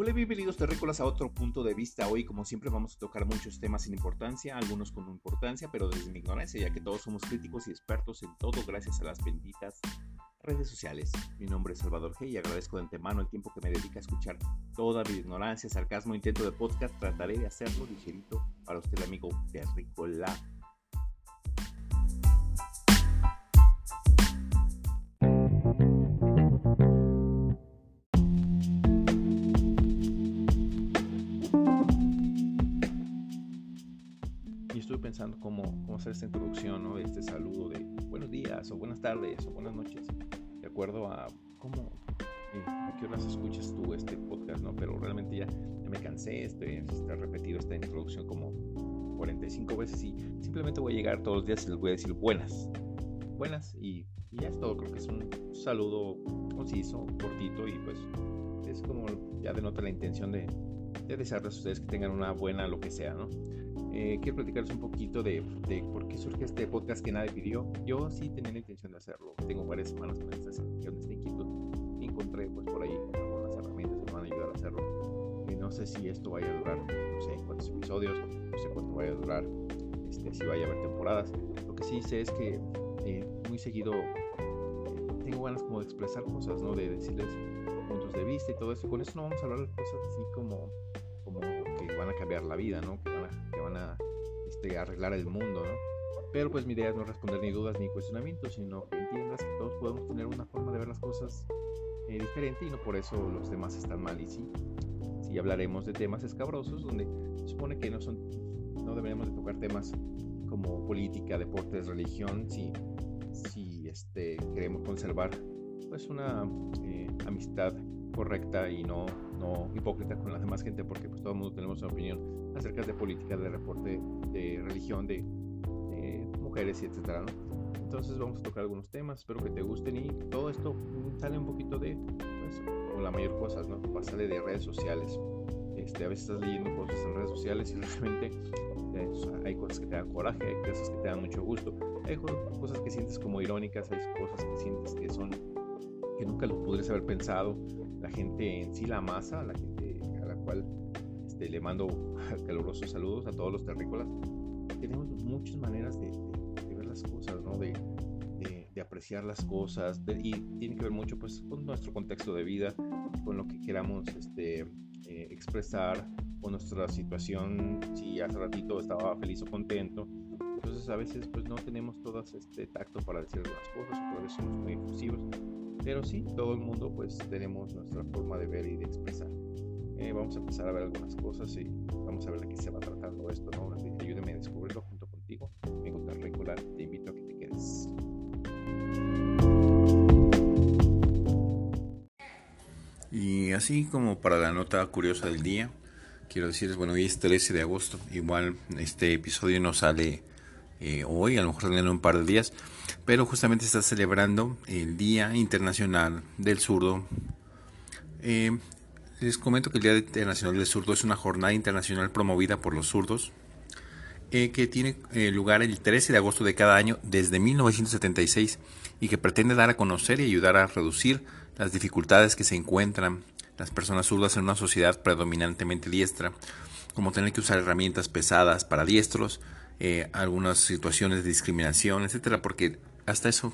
Hola, bienvenidos terrícolas a otro punto de vista. Hoy, como siempre, vamos a tocar muchos temas sin importancia, algunos con importancia, pero desde mi ignorancia, ya que todos somos críticos y expertos en todo gracias a las benditas redes sociales. Mi nombre es Salvador G y agradezco de antemano el tiempo que me dedica a escuchar toda mi ignorancia, sarcasmo, intento de podcast. Trataré de hacerlo ligerito para usted, amigo terrícola. Pensando cómo, cómo hacer esta introducción, ¿no? Este saludo de buenos días o buenas tardes o buenas noches, de acuerdo a cómo, eh, a qué horas escuchas tú este podcast, ¿no? Pero realmente ya, me cansé, este, este repetido esta introducción como 45 veces y simplemente voy a llegar todos los días y les voy a decir buenas, buenas y, y ya es todo, creo que es un saludo conciso, cortito y pues es como ya denota la intención de, de desearles a ustedes que tengan una buena lo que sea, ¿no? Eh, quiero platicarles un poquito de, de, por qué surge este podcast que nadie pidió. Yo sí tenía la intención de hacerlo. Tengo varias semanas con esta, esta inquietud encontré pues por ahí algunas herramientas que me van a ayudar a hacerlo. Y no sé si esto vaya a durar, no sé cuántos episodios, no sé cuánto vaya a durar, este, si vaya a haber temporadas. Lo que sí sé es que eh, muy seguido eh, tengo ganas como de expresar cosas, ¿no? De decirles puntos de vista y todo eso. Con eso no vamos a hablar de cosas así como, como que van a cambiar la vida, ¿no? Que este, arreglar el mundo, ¿no? Pero pues mi idea es no responder ni dudas ni cuestionamientos, sino que entiendas que todos podemos tener una forma de ver las cosas eh, diferente y no por eso los demás están mal. Y sí, sí hablaremos de temas escabrosos donde se supone que no son, no deberíamos de tocar temas como política, deportes, religión, si, si este, queremos conservar pues una eh, amistad correcta y no, no hipócrita con la demás gente, porque pues todo el mundo tenemos una opinión acerca de política, de reporte, de religión, de, mujeres y etcétera, Entonces vamos a tocar algunos temas, espero que te gusten y todo esto sale un poquito de, pues, o la mayor cosas, ¿no? Sale de redes sociales. Este, a veces estás leyendo cosas en redes sociales y realmente eh, hay cosas que te dan coraje, hay cosas que te dan mucho gusto, hay cosas que sientes como irónicas, hay cosas que sientes que son que nunca lo pudieras haber pensado. La gente en sí, la masa, la gente a la cual este, le mando calurosos saludos a todos los terrícolas. Tenemos muchas maneras de, ver las cosas, ¿no? de, de, apreciar las cosas y tiene que ver mucho pues, con nuestro contexto de vida, con lo que queramos este, eh, expresar, con nuestra situación, si hace ratito estaba feliz o contento. Entonces a veces pues no tenemos todo este tacto para decir las cosas, a veces somos muy efusivos pero sí, todo el mundo pues tenemos nuestra forma de ver y de expresar. Eh, vamos a empezar a ver algunas cosas y vamos a ver de qué se va tratando esto, ¿no? Ayúdeme a descubrirlo junto contigo. Me regular, te invito a que te quedes. Y así como para la nota curiosa del día, quiero decirles, bueno, hoy es 13 de agosto, igual este episodio no sale eh, hoy, a lo mejor sale en un par de días, pero justamente está celebrando el Día Internacional del Zurdo. Eh, les comento que el Día Internacional del Zurdo es una jornada internacional promovida por los zurdos eh, que tiene lugar el 13 de agosto de cada año desde 1976 y que pretende dar a conocer y ayudar a reducir las dificultades que se encuentran las personas zurdas en una sociedad predominantemente diestra, como tener que usar herramientas pesadas para diestros, eh, algunas situaciones de discriminación, etcétera, porque hasta eso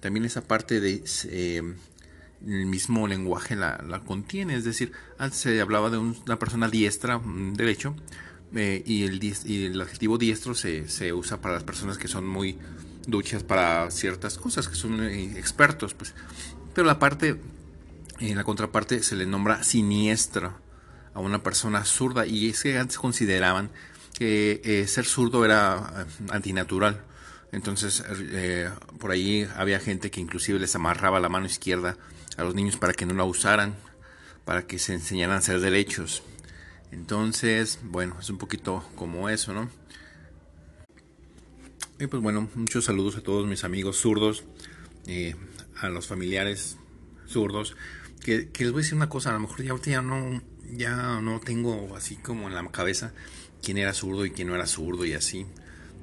también esa parte de eh, el mismo lenguaje la, contiene, es decir, antes se hablaba de una persona diestra, derecho, eh, y, el, adjetivo diestro se, se, usa para las personas que son muy duchas para ciertas cosas, que son expertos, pues. Pero la parte, en la contraparte se le nombra siniestra a una persona zurda y es que antes consideraban que eh, ser zurdo era eh, antinatural. Entonces, eh, por ahí había gente que inclusive les amarraba la mano izquierda a los niños para que no la usaran, para que se enseñaran a ser derechos. Entonces, bueno, es un poquito como eso, ¿no? Y pues bueno, muchos saludos a todos mis amigos zurdos, a los familiares zurdos. Que, que, les voy a decir una cosa, a lo mejor ya ya no, ya no tengo así como en la cabeza quién era zurdo y quién no era zurdo y así.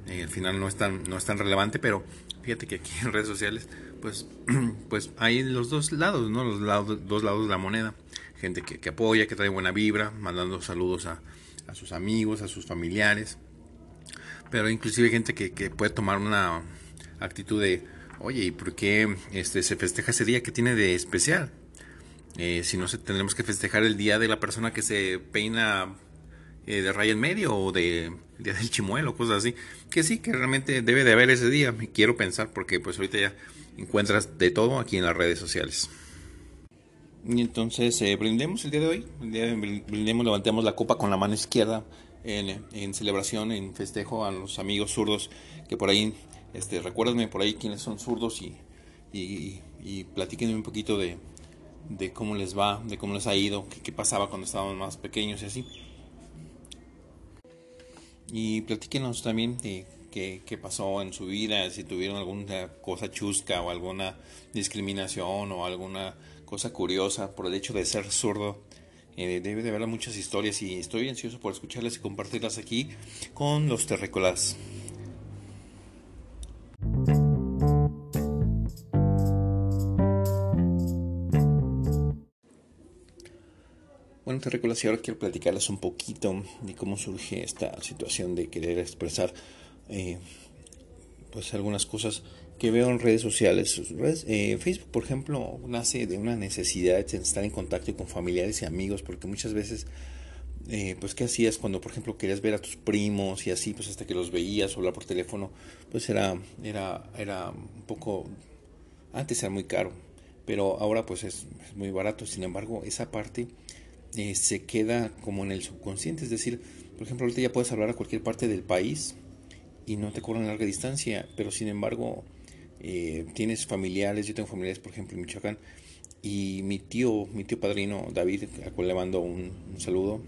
eh, al final no es tan, no es tan relevante, pero fíjate que aquí en redes sociales, pues, pues hay los dos lados, ¿no? Los lados, dos lados de la moneda. Gente que, apoya, que trae buena vibra, mandando saludos a, a sus amigos, a sus familiares. Pero inclusive hay gente que, puede tomar una actitud de, oye, ¿y por qué este, se festeja ese día? que tiene de especial? Eh, si no, tendremos que festejar el día de la persona que se peina eh, de raya en medio o de día del chimuelo, cosas así. Que sí, que realmente debe de haber ese día, quiero pensar, porque pues ahorita ya encuentras de todo aquí en las redes sociales. Y entonces eh, brindemos el día de hoy, el día de brindemos, levantemos la copa con la mano izquierda en, en, celebración, en festejo a los amigos zurdos que por ahí, este, recuérdenme por ahí quiénes son zurdos y, y, y platíquenme un poquito de, de cómo les va, de cómo les ha ido, qué, qué pasaba cuando estaban más pequeños y así. Y platíquenos también de qué, qué, pasó en su vida, si tuvieron alguna cosa chusca o alguna discriminación o alguna cosa curiosa por el hecho de ser zurdo. Eh, debe de haber muchas historias y estoy ansioso por escucharlas y compartirlas aquí con los terrícolas. Bueno, terrícolas, y ahora quiero platicarles un poquito de cómo surge esta situación de querer expresar eh, pues algunas cosas que veo en redes sociales. Eh, Facebook, por ejemplo, nace de una necesidad de estar en contacto con familiares y amigos, porque muchas veces, eh, pues, ¿qué hacías cuando, por ejemplo, querías ver a tus primos y así, pues, hasta que los veías o hablar por teléfono, pues era, era, era un poco, antes era muy caro, pero ahora, pues, es, es muy barato. Sin embargo, esa parte eh, se queda como en el subconsciente, es decir, por ejemplo, ahorita ya puedes hablar a cualquier parte del país y no te cobran larga distancia, pero sin embargo, eh, tienes familiares, yo tengo familiares, por ejemplo, en Michoacán, y mi tío, mi tío padrino David, a cual le mando un, saludo,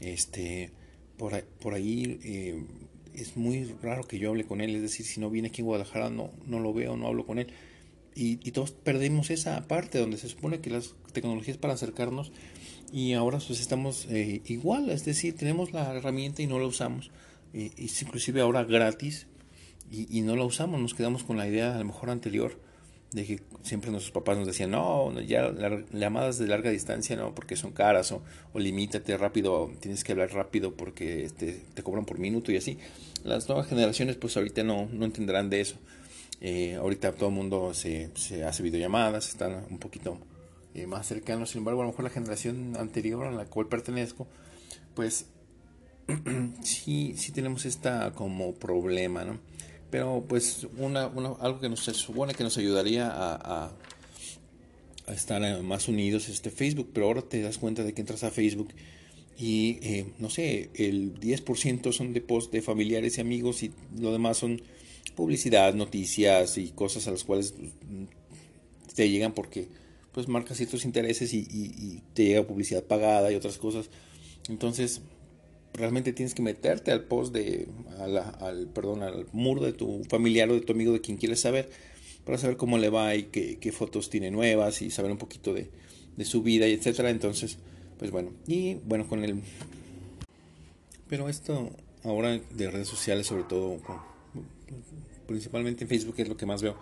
este, por, por ahí eh, es muy raro que yo hable con él, es decir, si no viene aquí en Guadalajara, no, no lo veo, no hablo con él. Y, y todos perdemos esa parte donde se supone que las tecnologías para acercarnos y ahora pues estamos eh, igual, es decir, tenemos la herramienta y no la usamos. y es inclusive ahora gratis y, no la usamos, nos quedamos con la idea a lo mejor anterior de que siempre nuestros papás nos decían, no, ya llamadas de larga distancia no, porque son caras, o, o limítate rápido, tienes que hablar rápido porque este, te cobran por minuto y así. Las nuevas generaciones pues ahorita no, no entenderán de eso. Eh, ahorita todo el mundo se, se hace videollamadas, están un poquito eh, más cercanos, sin embargo a lo mejor la generación anterior a la cual pertenezco, pues sí, sí tenemos esta como problema, ¿no? pero pues una, algo que nos supone que nos ayudaría a, estar más unidos este Facebook, pero ahora te das cuenta de que entras a Facebook y eh, no sé, el 10% son de post de familiares y amigos y lo demás son publicidad, noticias y cosas a las cuales pues, te llegan porque pues marcas ciertos intereses y, y te llega publicidad pagada y otras cosas. Entonces, realmente tienes que meterte al post de, al, perdón, al muro de tu familiar o de tu amigo de quien quieres saber, para saber cómo le va y qué, qué fotos tiene nuevas y saber un poquito de, de, su vida y etcétera. Entonces, pues bueno, y bueno, con el... Pero esto ahora de redes sociales, sobre todo, principalmente en Facebook, es lo que más veo,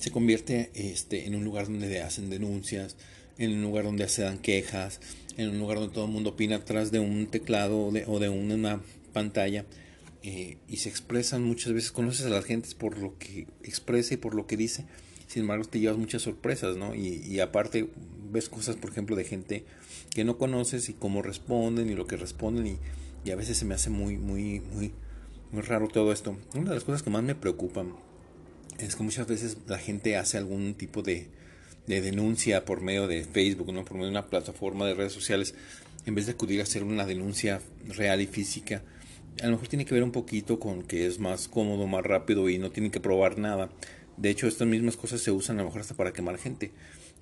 se convierte este, en un lugar donde hacen denuncias, en un lugar donde se dan quejas, en un lugar donde todo el mundo opina atrás de un teclado o de, una pantalla eh, y se expresan muchas veces, conoces a las gentes por lo que expresa y por lo que dice, sin embargo te llevas muchas sorpresas, ¿no? Y, aparte ves cosas, por ejemplo, de gente que no conoces y cómo responden y lo que responden y, y a veces se me hace muy, muy, muy, muy raro todo esto. Una de las cosas que más me preocupan es que muchas veces la gente hace algún tipo de, de denuncia por medio de Facebook, ¿no? por medio de una plataforma de redes sociales, en vez de acudir a hacer una denuncia real y física, a lo mejor tiene que ver un poquito con que es más cómodo, más rápido y no tiene que probar nada. De hecho, estas mismas cosas se usan a lo mejor hasta para quemar gente,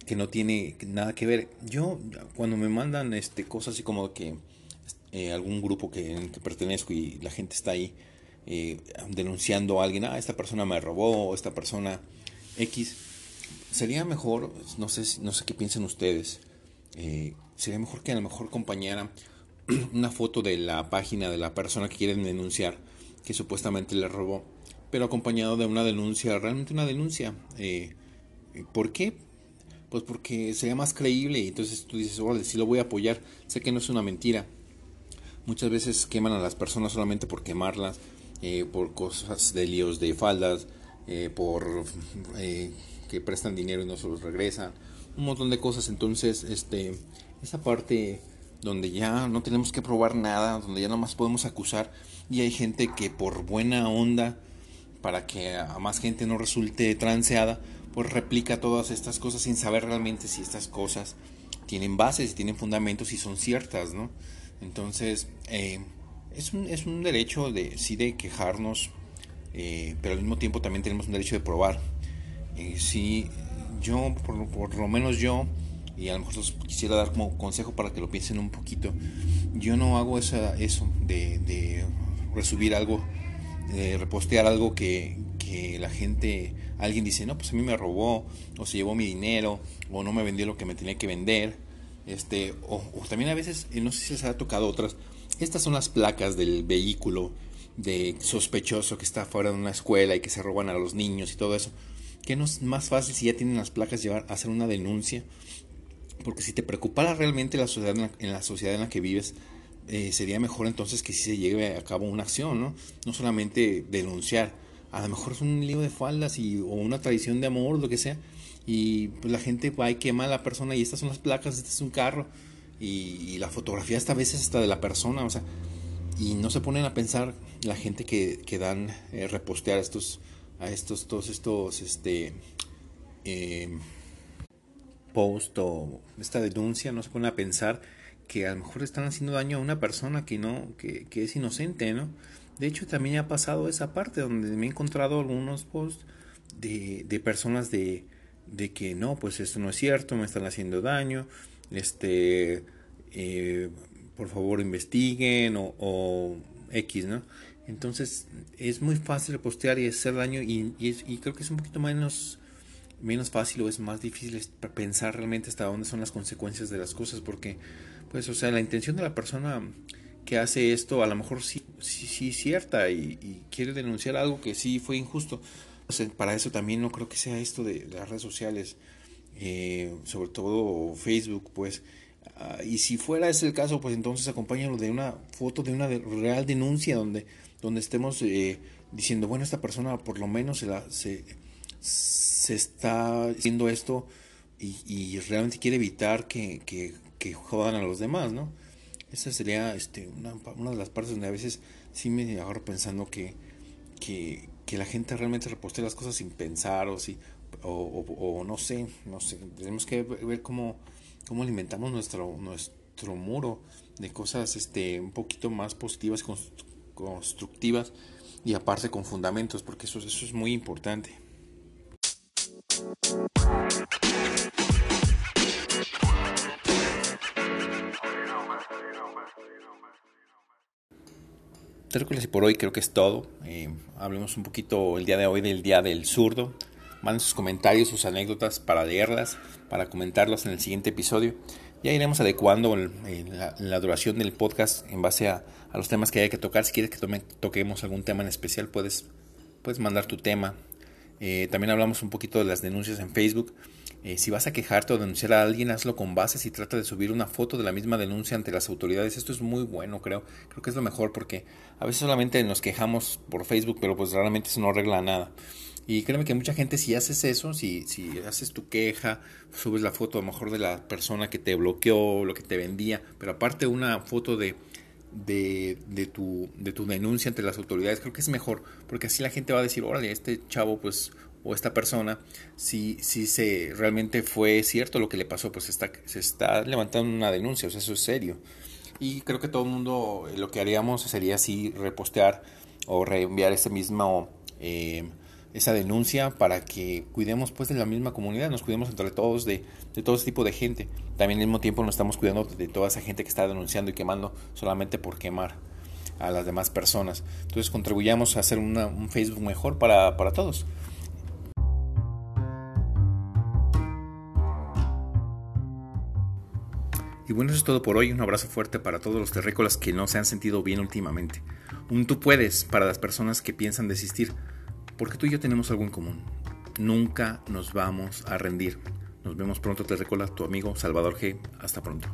que no tiene nada que ver. Yo, cuando me mandan este, cosas así como que eh, algún grupo que pertenezco y la gente está ahí eh, denunciando a alguien, ah, esta persona me robó, esta persona X, sería mejor, no sé, no sé qué piensan ustedes, eh, sería mejor que a lo mejor acompañara una foto de la página de la persona que quieren denunciar, que supuestamente le robó, pero acompañado de una denuncia, realmente una denuncia. Eh, ¿Por qué? Pues porque sería más creíble y entonces tú dices, órale, sí lo voy a apoyar, sé que no es una mentira. Muchas veces queman a las personas solamente por quemarlas, eh, por cosas de líos de faldas, eh, por eh, que prestan dinero y no se los regresan, un montón de cosas. Entonces, este, esa parte donde ya no tenemos que probar nada, donde ya nomás podemos acusar y hay gente que por buena onda, para que a más gente no resulte transeada, pues replica todas estas cosas sin saber realmente si estas cosas tienen bases, tienen fundamentos y son ciertas, ¿no? Entonces, eh, es, un, es un derecho de, sí de quejarnos, eh, pero al mismo tiempo también tenemos un derecho de probar. Eh, si yo, por, lo menos yo, y a lo mejor quisiera dar como consejo para que lo piensen un poquito, yo no hago esa, eso de, de resubir algo, de repostear algo que, que la gente, alguien dice, no, pues a mí me robó, o se llevó mi dinero, o no me vendió lo que me tenía que vender. Este, o, también a veces, no sé si les ha tocado otras, estas son las placas del vehículo de sospechoso que está fuera de una escuela y que se roban a los niños y todo eso. Que no es más fácil si ya tienen las placas llevar a hacer una denuncia. Porque si te preocupara realmente la sociedad en la, sociedad en la que vives, eh, sería mejor entonces que si se lleve a cabo una acción, ¿no? No solamente denunciar a lo mejor es un lío de faldas y, o una tradición de amor, lo que sea, y pues la gente va y quema a la persona y estas son las placas, este es un carro, y, la fotografía hasta a veces hasta de la persona, o sea, y no se ponen a pensar la gente que, que dan eh, repostear a estos, a estos, todos estos, este, eh, post o esta denuncia, no se ponen a pensar que a lo mejor están haciendo daño a una persona que no, que, que es inocente, ¿no? De hecho, también ha pasado esa parte donde me he encontrado algunos posts de, de personas de, de, que no, pues esto no es cierto, me están haciendo daño, este, eh, por favor investiguen o, X, ¿no? Entonces es muy fácil postear y hacer daño y, y, creo que es un poquito menos, menos fácil o es más difícil pensar realmente hasta dónde son las consecuencias de las cosas porque, pues, o sea, la intención de la persona que hace esto a lo mejor sí, sí, sí cierta y, quiere denunciar algo que sí fue injusto. para eso también no creo que sea esto de, las redes sociales, eh, sobre todo Facebook, pues. Ah, y si fuera ese el caso, pues entonces acompáñalo de una foto de una real denuncia donde, donde estemos eh, diciendo, bueno, esta persona por lo menos se, se, está haciendo esto y, y realmente quiere evitar que, que, que jodan a los demás, ¿no? Esa sería este, una, una, de las partes donde a veces sí me agarro pensando que, que, que la gente realmente reposte las cosas sin pensar o, si, o, no sé, no sé. Tenemos que ver cómo, cómo alimentamos nuestro, nuestro muro de cosas este, un poquito más positivas, constructivas y aparte con fundamentos, porque eso, eso es muy importante. y por hoy creo que es todo. Eh, hablemos un poquito el día de hoy del Día del Zurdo. Manden sus comentarios, sus anécdotas para leerlas, para comentarlas en el siguiente episodio. Ya iremos adecuando la, duración del podcast en base a, los temas que haya que tocar. Si quieres que toquemos algún tema en especial, puedes, puedes mandar tu tema. Eh, también hablamos un poquito de las denuncias en Facebook. Eh, si vas a quejarte o denunciar a alguien, hazlo con bases y trata de subir una foto de la misma denuncia ante las autoridades. Esto es muy bueno, creo. Creo que es lo mejor porque a veces solamente nos quejamos por Facebook, pero pues realmente eso no arregla nada. Y créeme que mucha gente si haces eso, si, si haces tu queja, subes la foto a lo mejor de la persona que te bloqueó, lo que te vendía, pero aparte una foto de, de, de, tu, de tu denuncia ante las autoridades, creo que es mejor, porque así la gente va a decir, órale, este chavo pues o esta persona, si, si se realmente fue cierto lo que le pasó, pues está, se está levantando una denuncia, o sea, eso es serio. Y creo que todo el mundo eh, lo que haríamos sería así repostear o reenviar ese mismo, eh, esa denuncia para que cuidemos pues de la misma comunidad, nos cuidemos entre todos de, de todo ese tipo de gente. También al mismo tiempo nos estamos cuidando de toda esa gente que está denunciando y quemando solamente por quemar a las demás personas. Entonces contribuyamos a hacer un Facebook mejor para, para todos. Y bueno, eso es todo por hoy. Un abrazo fuerte para todos los terrícolas que no se han sentido bien últimamente. Un tú puedes para las personas que piensan desistir, porque tú y yo tenemos algo en común. Nunca nos vamos a rendir. Nos vemos pronto, terrícola, tu amigo Salvador G. Hasta pronto.